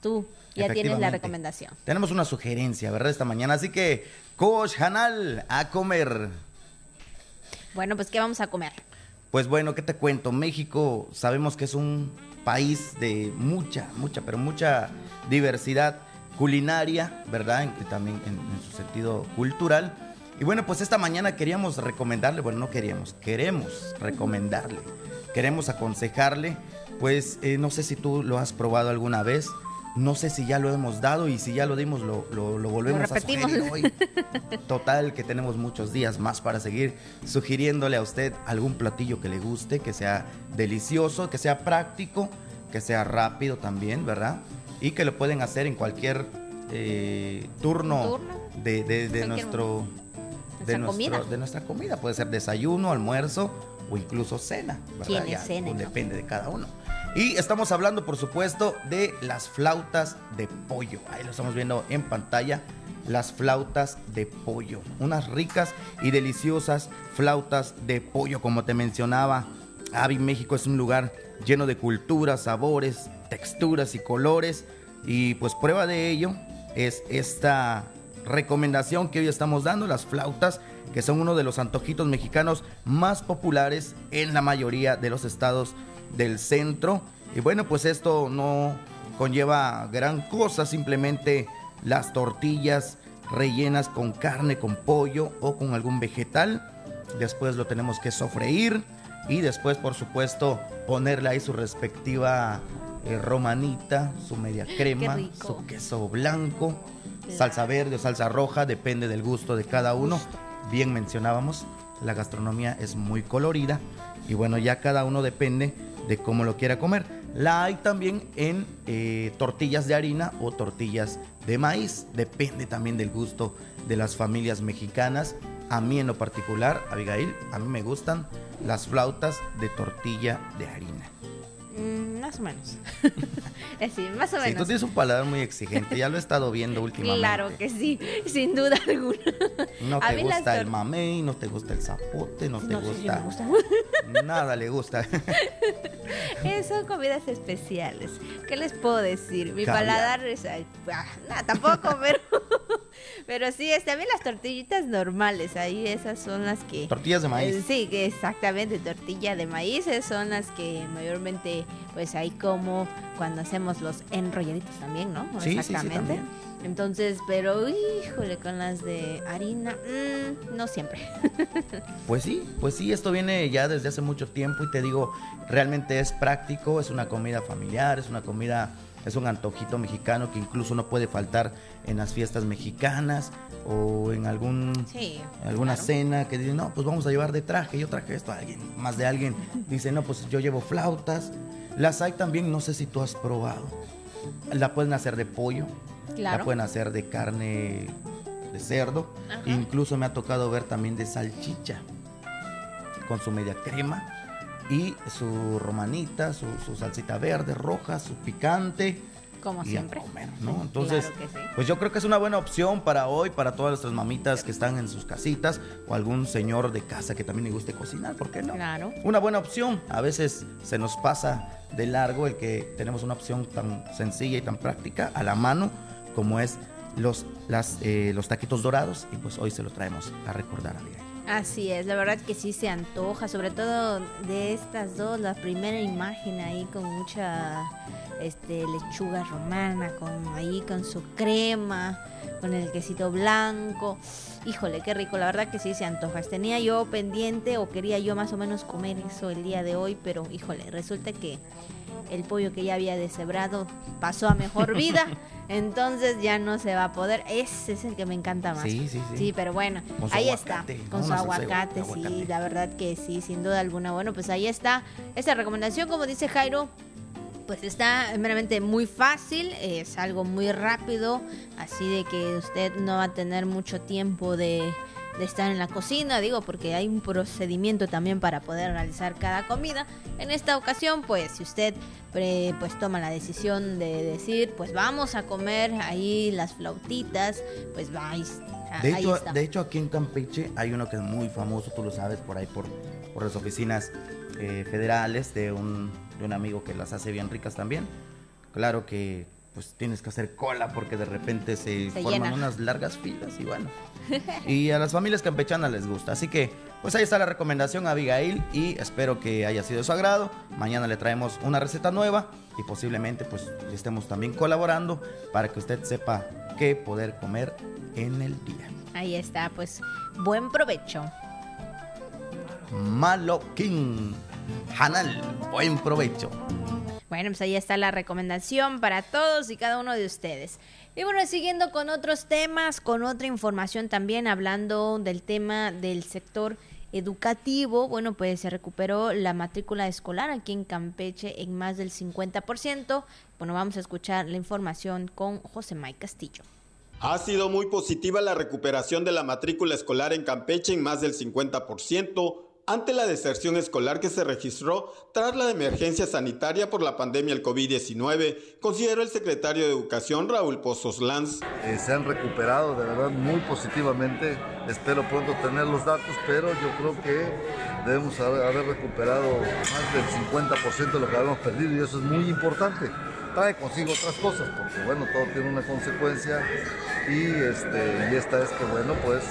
Speaker 1: tú ya tienes la recomendación.
Speaker 2: Tenemos una sugerencia, ¿verdad? Esta mañana. Así que, Coach Hanal, a comer.
Speaker 1: Bueno, pues ¿qué vamos a comer?
Speaker 2: Pues bueno, ¿qué te cuento? México sabemos que es un país de mucha, mucha, pero mucha diversidad culinaria, ¿verdad? también en, su sentido cultural. Y bueno, pues esta mañana queríamos recomendarle, bueno, no queríamos, queremos recomendarle, queremos aconsejarle, pues eh, no sé si tú lo has probado alguna vez, no sé si ya lo hemos dado y si ya lo dimos, lo, lo, volvemos a sugerir hoy. Total, que tenemos muchos días más para seguir sugiriéndole a usted algún platillo que le guste, que sea delicioso, que sea práctico, que sea rápido también, ¿verdad? Y que lo pueden hacer en cualquier eh, turno, de, de, nuestro, de, comida. de nuestra comida. Puede ser desayuno, almuerzo o incluso cena, ¿verdad? Ya, cena, Depende de cada uno. Y estamos hablando, por supuesto, de las flautas de pollo. Ahí lo estamos viendo en pantalla. Las flautas de pollo. Unas ricas y deliciosas flautas de pollo, como te mencionaba. Avi México es un lugar lleno de culturas, sabores, texturas y colores. Y pues prueba de ello es esta recomendación que hoy estamos dando, las flautas, que son uno de los antojitos mexicanos más populares en la mayoría de los estados del centro. Y bueno, pues esto no conlleva gran cosa, simplemente las tortillas rellenas con carne, con pollo o con algún vegetal. Después lo tenemos que sofreír y después, por supuesto, ponerle ahí su respectiva eh, romanita, su media [gasps] crema, su queso blanco, salsa verde o salsa roja, depende del gusto de cada uno. Bien mencionábamos, la gastronomía es muy colorida y bueno, ya cada uno depende de cómo lo quiera comer. La hay también en eh, tortillas de harina o tortillas de maíz. Depende también del gusto de las familias mexicanas. A mí en lo particular, Abigail, a mí me gustan las flautas de tortilla de harina.
Speaker 1: Más o menos. [laughs] sí, más o menos. Sí,
Speaker 2: tú tienes un paladar muy exigente, ya lo he estado viendo [laughs] últimamente.
Speaker 1: Claro que sí, sin duda alguna.
Speaker 2: No te gusta el mamey, no te gusta el zapote, no te gusta... [laughs] Nada le gusta.
Speaker 1: son comidas especiales. ¿Qué les puedo decir? Mi paladar es... Ah, tampoco, pero... Pero sí, también las tortillitas normales, ahí esas son las que...
Speaker 2: Tortillas de maíz.
Speaker 1: sí, exactamente, tortilla de maíz, son las que mayormente pues ahí como cuando hacemos los enrolladitos también, ¿no?
Speaker 2: Sí, Exactamente. Sí,
Speaker 1: Entonces, pero híjole, con las de harina, mm, no siempre. [laughs]
Speaker 2: pues sí, pues sí, esto viene ya desde hace mucho tiempo y te digo, realmente es práctico, es una comida familiar, es una comida es un antojito mexicano que incluso no puede faltar en las fiestas mexicanas o en algún alguna cena que dicen, no, pues vamos a llevar de traje, yo traje esto a alguien, más de alguien dice, no, pues yo llevo flautas. Las hay también, no sé si tú has probado. La pueden hacer de pollo, la pueden hacer de carne de cerdo, incluso me ha tocado ver también de salchicha con su media crema y su romanita, su, salsita verde, roja, su picante.
Speaker 1: Como siempre.
Speaker 2: ¿no? Entonces, pues yo creo que es una buena opción para hoy, para todas nuestras mamitas que están en sus casitas o algún señor de casa que también le guste cocinar, ¿por qué no?
Speaker 1: Claro.
Speaker 2: Una buena opción. A veces se nos pasa de largo el que tenemos una opción tan sencilla y tan práctica a la mano como es los, las, eh, los taquitos dorados y pues hoy se lo traemos a recordar a Miguel.
Speaker 1: Así es, la verdad que sí se antoja, sobre todo de estas dos, la primera imagen ahí con mucha este lechuga romana, con ahí con su crema, con el quesito blanco. Híjole, qué rico, la verdad que sí se antoja. Tenía yo pendiente o quería yo más o menos comer eso el día de hoy, pero híjole, resulta que el pollo que ya había deshebrado pasó a mejor vida. [laughs] entonces ya no se va a poder. Ese es el que me encanta más.
Speaker 2: Sí, sí,
Speaker 1: sí. Sí, pero bueno, ahí está. Con su aguacate, sí, la verdad que sí, sin duda alguna. Bueno, pues ahí está esta recomendación, como dice Jairo. Pues está meramente muy fácil, es algo muy rápido, así de que usted no va a tener mucho tiempo de, de estar en la cocina, digo, porque hay un procedimiento también para poder realizar cada comida. En esta ocasión, pues, si usted pues toma la decisión de decir, pues vamos a comer ahí las flautitas, pues vais.
Speaker 2: De hecho, de hecho, aquí en Campeche hay uno que es muy famoso, tú lo sabes, por ahí por, por las oficinas eh, federales de un, de un amigo que las hace bien ricas también. Claro que pues tienes que hacer cola porque de repente se, forman unas largas filas y bueno. [laughs] y a las familias campechanas les gusta. Así que, pues ahí está la recomendación, Abigail, y espero que haya sido de su agrado. Mañana le traemos una receta nueva y posiblemente pues estemos también colaborando para que usted sepa qué poder comer en el día.
Speaker 1: Ahí está, pues buen provecho.
Speaker 2: Maloquín. Hanal, buen provecho.
Speaker 1: Bueno, pues ahí está la recomendación para todos y cada uno de ustedes. Y bueno, siguiendo con otros temas, con otra información también, hablando del tema del sector educativo, bueno, pues se recuperó la matrícula escolar aquí en Campeche en más del 50%. Bueno, vamos a escuchar la información con José May Castillo.
Speaker 9: Ha sido muy positiva la recuperación de la matrícula escolar en Campeche en más del 50%, ante la deserción escolar que se registró tras la emergencia sanitaria por la pandemia del COVID-19, consideró el secretario de Educación Raúl Pozos Lanz.
Speaker 13: Eh, se han recuperado de verdad muy positivamente, espero pronto tener los datos, pero yo creo que debemos haber recuperado más del 50% de lo que habíamos perdido y eso es muy importante. Trae consigo otras cosas, porque bueno, todo tiene una consecuencia y, este, y esta es que bueno, pues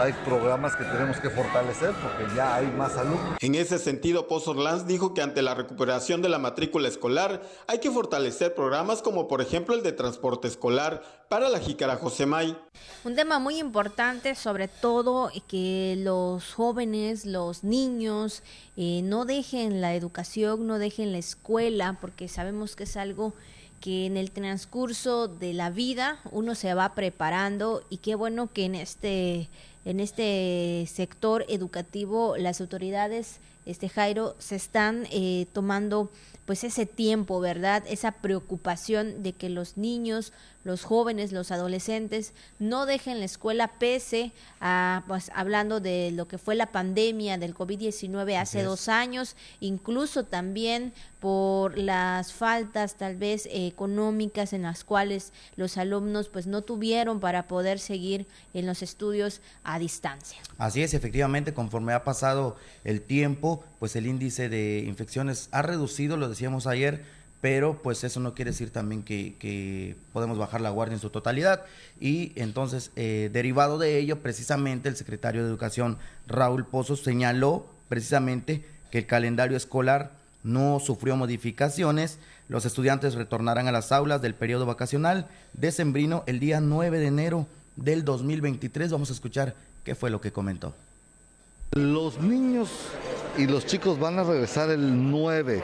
Speaker 13: hay programas que tenemos que fortalecer porque ya hay más alumnos.
Speaker 9: En ese sentido, Pozo Orlanz dijo que ante la recuperación de la matrícula escolar hay que fortalecer programas como por ejemplo el de transporte escolar para la Jícara Josemay.
Speaker 1: Un tema muy importante, sobre todo que los jóvenes, los niños, eh, no dejen la educación, no dejen la escuela, porque sabemos que es algo que en el transcurso de la vida uno se va preparando y qué bueno que en este en este sector educativo las autoridades este Jairo se están eh, tomando pues ese tiempo, ¿verdad? Esa preocupación de que los niños, los jóvenes, los adolescentes no dejen la escuela pese a, pues hablando de lo que fue la pandemia del COVID-19 hace dos años, incluso también por las faltas tal vez económicas en las cuales los alumnos pues no tuvieron para poder seguir en los estudios a distancia.
Speaker 2: Así es, efectivamente, conforme ha pasado el tiempo, pues el índice de infecciones ha reducido, lo decíamos ayer, pero pues eso no quiere decir también que, podemos bajar la guardia en su totalidad. Y entonces, eh, derivado de ello, precisamente el secretario de Educación, Raúl Pozos, señaló precisamente que el calendario escolar no sufrió modificaciones. Los estudiantes retornarán a las aulas del periodo vacacional de Sembrino el día 9 de enero del 2023. Vamos a escuchar qué fue lo que comentó.
Speaker 13: Los niños y los chicos van a regresar el 9.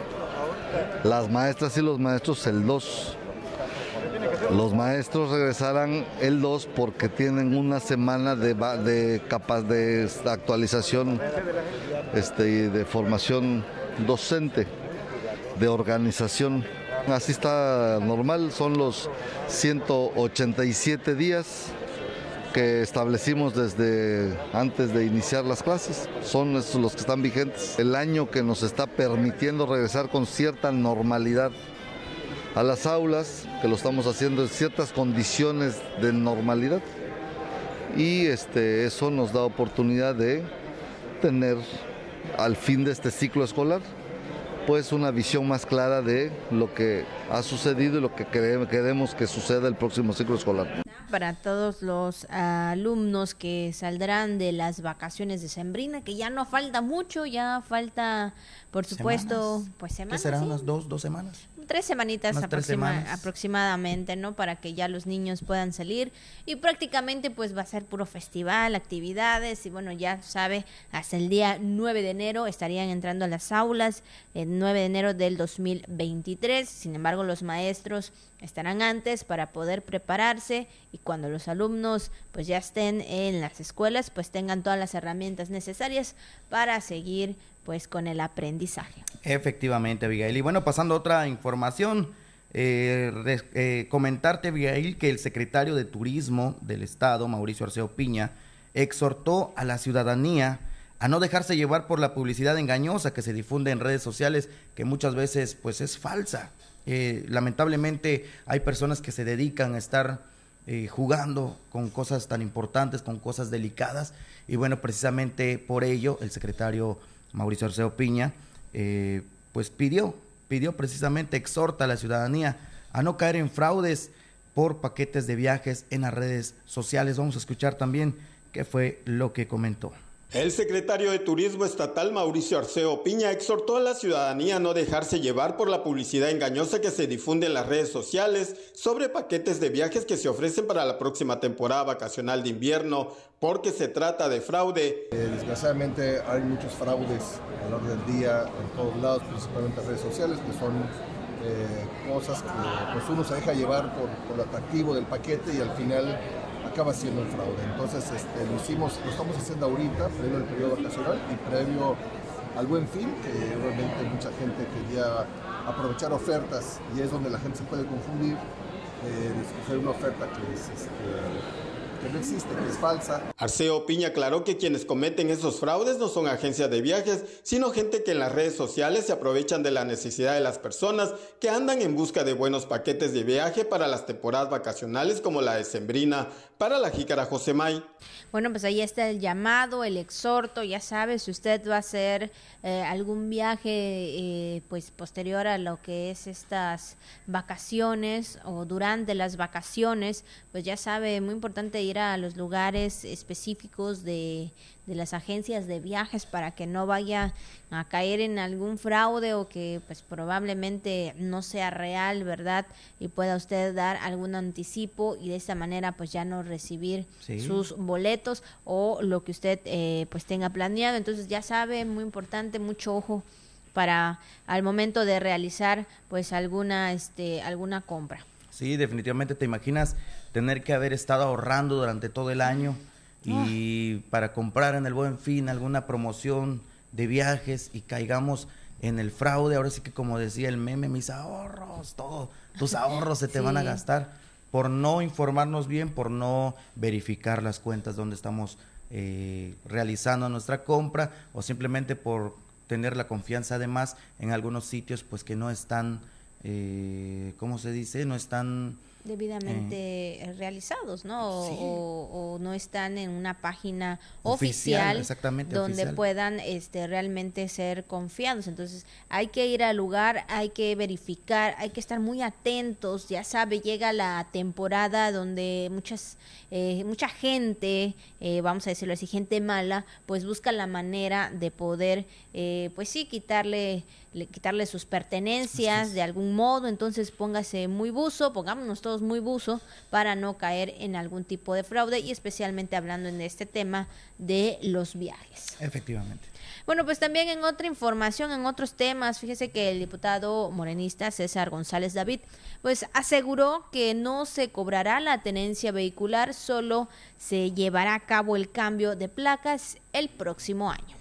Speaker 13: Las maestras y los maestros el 2. Los maestros regresarán el 2 porque tienen una semana de, de de actualización este, y de formación docente de organización. Así está normal, son los 187 días que establecimos desde antes de iniciar las clases. Son los que están vigentes. El año que nos está permitiendo regresar con cierta normalidad a las aulas, que lo estamos haciendo en ciertas condiciones de normalidad. Y este, eso nos da oportunidad de tener al fin de este ciclo escolar, pues una visión más clara de lo que ha sucedido y lo que queremos que suceda el próximo ciclo escolar.
Speaker 1: Para todos los alumnos que saldrán de las vacaciones de Sembrina, que ya no falta mucho, ya falta, por supuesto, pues semanas.
Speaker 2: serán unas dos, dos semanas?
Speaker 1: Tres semanitas aproximadamente, ¿no? Para que ya los niños puedan salir. Y prácticamente pues va a ser puro festival, actividades. Y bueno, ya sabe, hasta el día 9 de enero estarían entrando a las aulas, el 9 de enero del 2023, sin embargo los maestros estarán antes para poder prepararse y cuando los alumnos pues ya estén en las escuelas pues tengan todas las herramientas necesarias para seguir pues con el aprendizaje.
Speaker 2: Efectivamente, Abigail. Y bueno, pasando a otra información, eh, eh, comentarte, Abigail, que el secretario de Turismo del Estado, Mauricio Arceo Piña, exhortó a la ciudadanía a no dejarse llevar por la publicidad engañosa que se difunde en redes sociales, que muchas veces pues es falsa. Eh, lamentablemente hay personas que se dedican a estar jugando con cosas tan importantes, con cosas delicadas, y bueno, precisamente por ello el secretario Mauricio Arceo Piña, eh, pues pidió, pidió precisamente, exhorta a la ciudadanía a no caer en fraudes por paquetes de viajes en las redes sociales. Vamos a escuchar también qué fue lo que comentó.
Speaker 9: El secretario de Turismo Estatal Mauricio Arceo Piña exhortó a la ciudadanía a no dejarse llevar por la publicidad engañosa que se difunde en las redes sociales sobre paquetes de viajes que se ofrecen para la próxima temporada vacacional de invierno, porque se trata de fraude.
Speaker 14: Eh, desgraciadamente hay muchos fraudes a lo largo del día en todos lados, principalmente en redes sociales, que son eh, cosas que pues uno se deja llevar por, por el atractivo del paquete y al final acaba siendo un fraude. Entonces este, lo hicimos, lo estamos haciendo ahorita, previo al periodo vacacional y previo al buen fin, que realmente mucha gente quería aprovechar ofertas y es donde la gente se puede confundir, eh, de escoger una oferta que es este, que no existe, que es falsa.
Speaker 9: Arceo Piña aclaró que quienes cometen esos fraudes no son agencias de viajes, sino gente que en las redes sociales se aprovechan de la necesidad de las personas que andan en busca de buenos paquetes de viaje para las temporadas vacacionales como la de Sembrina, para la jícara Josemay.
Speaker 1: Bueno, pues ahí está el llamado, el exhorto, ya sabe, si usted va a hacer eh, algún viaje eh, pues posterior a lo que es estas vacaciones o durante las vacaciones, pues ya sabe, muy importante ir a los lugares específicos de, de las agencias de viajes para que no vaya a caer en algún fraude o que pues probablemente no sea real, ¿verdad? Y pueda usted dar algún anticipo y de esta manera pues ya no recibir sus boletos o lo que usted eh, pues tenga planeado. Entonces ya sabe, muy importante, mucho ojo para al momento de realizar pues alguna este alguna compra.
Speaker 2: Sí, definitivamente te imaginas tener que haber estado ahorrando durante todo el año y para comprar en el buen fin alguna promoción de viajes y caigamos en el fraude, ahora sí que como decía el meme, mis ahorros, todo, tus [laughs] ahorros se te van a gastar por no informarnos bien, por no verificar las cuentas donde estamos eh, realizando nuestra compra o simplemente por tener la confianza además en algunos sitios pues que no están, eh, ¿cómo se dice? No están
Speaker 1: debidamente eh, realizados, ¿no? O, no están en una página oficial, donde puedan este, realmente ser confiados. Entonces hay que ir al lugar, hay que verificar, hay que estar muy atentos. Ya sabe, llega la temporada donde muchas eh, mucha gente, eh, vamos a decirlo así, gente mala, pues busca la manera de poder, pues sí, quitarle quitarle sus pertenencias de algún modo, entonces póngase muy buzo, pongámonos todos muy buzo para no caer en algún tipo de fraude y especialmente hablando en este tema de los viajes.
Speaker 2: Efectivamente.
Speaker 1: Bueno, pues también en otra información, en otros temas, fíjese que el diputado morenista César González David, pues aseguró que no se cobrará la tenencia vehicular, solo se llevará a cabo el cambio de placas el próximo año.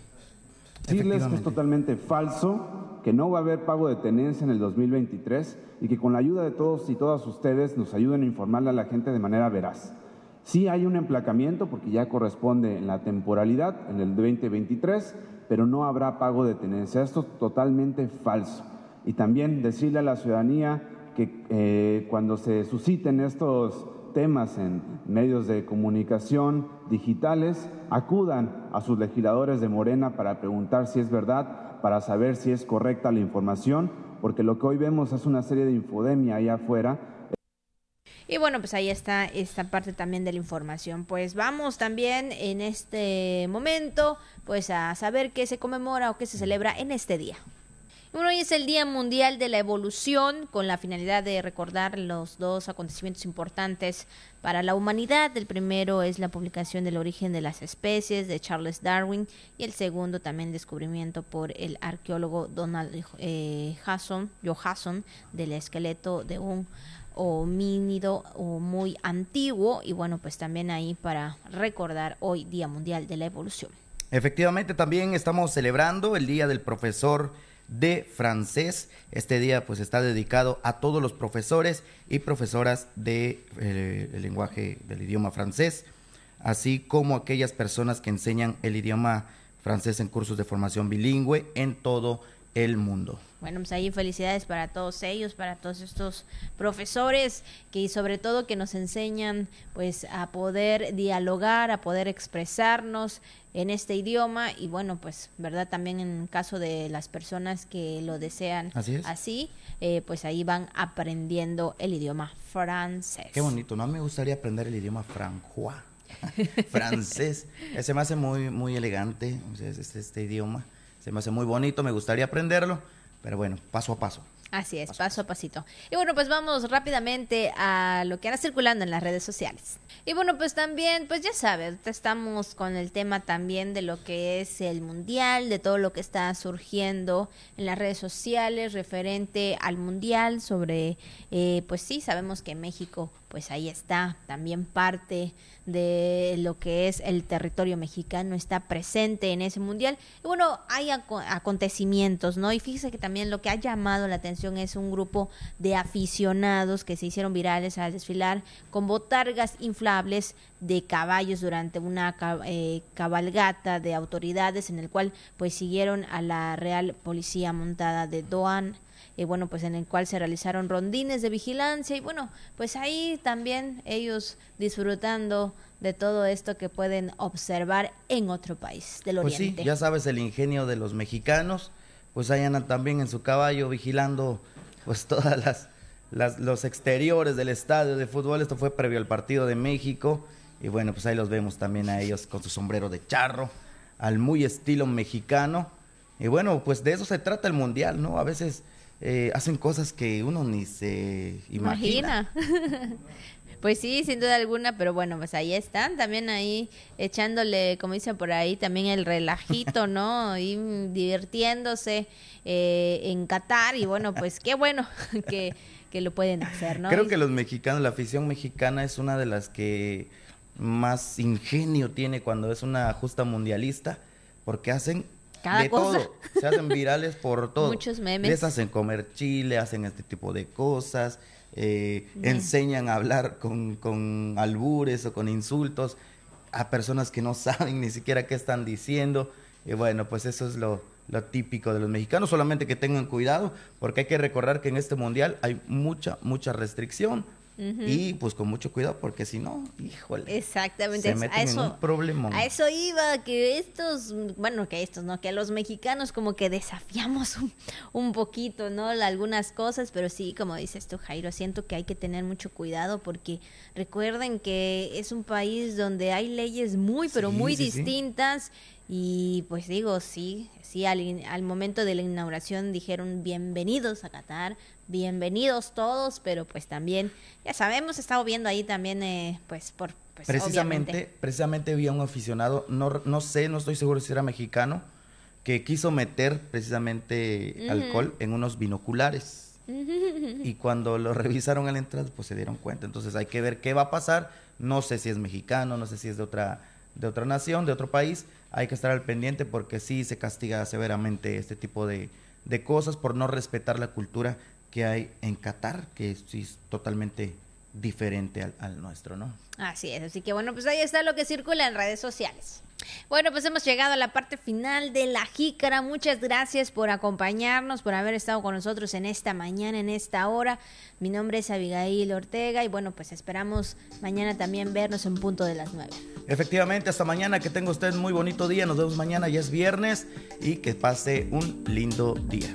Speaker 15: Decirles que es totalmente falso, que no va a haber pago de tenencia en el 2023 y que con la ayuda de todos y todas ustedes nos ayuden a informarle a la gente de manera veraz. Sí hay un emplacamiento porque ya corresponde en la temporalidad, en el 2023, pero no habrá pago de tenencia. Esto es totalmente falso. Y también decirle a la ciudadanía que eh, cuando se susciten estos temas en medios de comunicación digitales, acudan a sus legisladores de Morena para preguntar si es verdad, para saber si es correcta la información, porque lo que hoy vemos es una serie de infodemia allá afuera.
Speaker 1: Y bueno, pues ahí está esta parte también de la información. Pues vamos también en este momento pues a saber qué se conmemora o qué se celebra en este día. Bueno, hoy es el Día Mundial de la Evolución con la finalidad de recordar los dos acontecimientos importantes para la humanidad. El primero es la publicación del origen de las especies de Charles Darwin y el segundo también descubrimiento por el arqueólogo Donald eh, Hasson, Johansson del esqueleto de un homínido muy antiguo y bueno pues también ahí para recordar hoy Día Mundial de la Evolución.
Speaker 2: Efectivamente también estamos celebrando el Día del Profesor de francés. Este día pues está dedicado a todos los profesores y profesoras de eh, lenguaje del idioma francés, así como aquellas personas que enseñan el idioma francés en cursos de formación bilingüe en todo el mundo.
Speaker 1: Bueno, pues ahí felicidades para todos ellos, para todos estos profesores que y sobre todo que nos enseñan pues a poder dialogar, a poder expresarnos en este idioma y bueno, pues verdad también en caso de las personas que lo desean así, eh, pues ahí van aprendiendo el idioma francés.
Speaker 2: Qué bonito, ¿no? Me gustaría aprender el idioma francois, [laughs] francés. Se me hace muy, muy elegante este, este idioma, se me hace muy bonito, me gustaría aprenderlo pero bueno, paso a paso.
Speaker 1: Así es, paso, a pasito. Y bueno, pues vamos rápidamente a lo que anda circulando en las redes sociales. Y bueno, pues también, pues ya sabes, estamos con el tema también de lo que es el mundial, de todo lo que está surgiendo en las redes sociales referente al mundial, sobre, eh, pues sí, sabemos que México, pues ahí está, también parte de lo que es el territorio mexicano está presente en ese mundial. Y bueno, hay acontecimientos, ¿no? Y fíjese que también lo que ha llamado la atención es un grupo de aficionados que se hicieron virales al desfilar con botargas inflables de caballos durante una eh, cabalgata de autoridades en el cual pues siguieron a la Real Policía Montada de Doan y bueno, pues en el cual se realizaron rondines de vigilancia y bueno, pues ahí también ellos disfrutando de todo esto que pueden observar en otro país del
Speaker 2: pues
Speaker 1: oriente.
Speaker 2: sí, ya sabes el ingenio de los mexicanos, pues ahí andan también en su caballo vigilando pues todas las, las los exteriores del estadio de fútbol, esto fue previo al partido de México y bueno, pues ahí los vemos también a ellos con su sombrero de charro, al muy estilo mexicano. Y bueno, pues de eso se trata el mundial, ¿no? A veces eh, hacen cosas que uno ni se imagina. [laughs]
Speaker 1: Pues sí, sin duda alguna, pero bueno, pues ahí están, también ahí echándole, como dicen por ahí, también el relajito, [laughs] ¿no? Y divirtiéndose eh, en Qatar y bueno, pues qué bueno [laughs] que, que lo pueden hacer, ¿no?
Speaker 2: Creo que los mexicanos, la afición mexicana es una de las que más ingenio tiene cuando es una justa mundialista, porque hacen de todo. Se hacen virales por [laughs] todo.
Speaker 1: Muchos memes.
Speaker 2: Les hacen comer chile, hacen este tipo de cosas, eh, enseñan a hablar con, con albures o con insultos a personas que no saben ni siquiera qué están diciendo. Y bueno, pues eso es lo, lo típico de los mexicanos, solamente que tengan cuidado, porque hay que recordar que en este mundial hay mucha, mucha restricción y pues con mucho cuidado, porque si no, híjole.
Speaker 1: Exactamente.
Speaker 2: Se meten a eso, en un problema.
Speaker 1: A eso iba, que estos, bueno, que estos, ¿no? Que a los mexicanos como que desafiamos un, un poquito, ¿no? Algunas cosas, pero sí, como dices tú, Jairo, siento que hay que tener mucho cuidado porque recuerden que es un país donde hay leyes muy, pero muy distintas. Y pues digo, sí, sí, al, al, momento de la inauguración dijeron bienvenidos a Qatar, bienvenidos todos, pero pues también, ya sabemos, estado viendo ahí también, eh, pues por... Pues,
Speaker 2: precisamente, precisamente había un aficionado, no, no sé, no estoy seguro si era mexicano, que quiso meter precisamente alcohol en unos binoculares. [laughs] Y cuando lo revisaron al entrar, pues se dieron cuenta. Entonces hay que ver qué va a pasar. No sé si es mexicano, no sé si es de otra, de otra nación, de otro país. Hay que estar al pendiente porque sí se castiga severamente este tipo de, de cosas por no respetar la cultura que hay en Qatar, que sí es totalmente diferente al, nuestro, ¿no?
Speaker 1: Así es, así que bueno, pues ahí está lo que circula en redes sociales. Bueno, pues hemos llegado a la parte final de la jícara. Muchas gracias por acompañarnos, por haber estado con nosotros en esta mañana, en esta hora. Mi nombre es Abigail Ortega y bueno, pues esperamos mañana también vernos en punto de las nueve.
Speaker 2: Efectivamente, hasta mañana, que tenga usted muy bonito día. Nos vemos mañana, ya es viernes y que pase un lindo día.